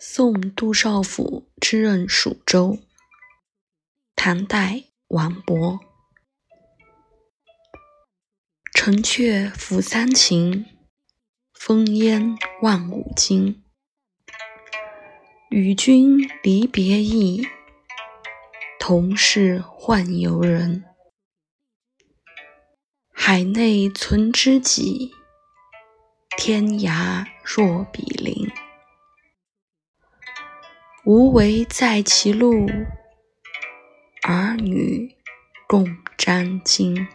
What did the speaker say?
送杜少府之任蜀州。唐代王勃。城阙辅三秦，烽烟望五津。与君离别意，同是宦游人。海内存知己，天涯若比邻。无为在歧路，儿女共沾巾。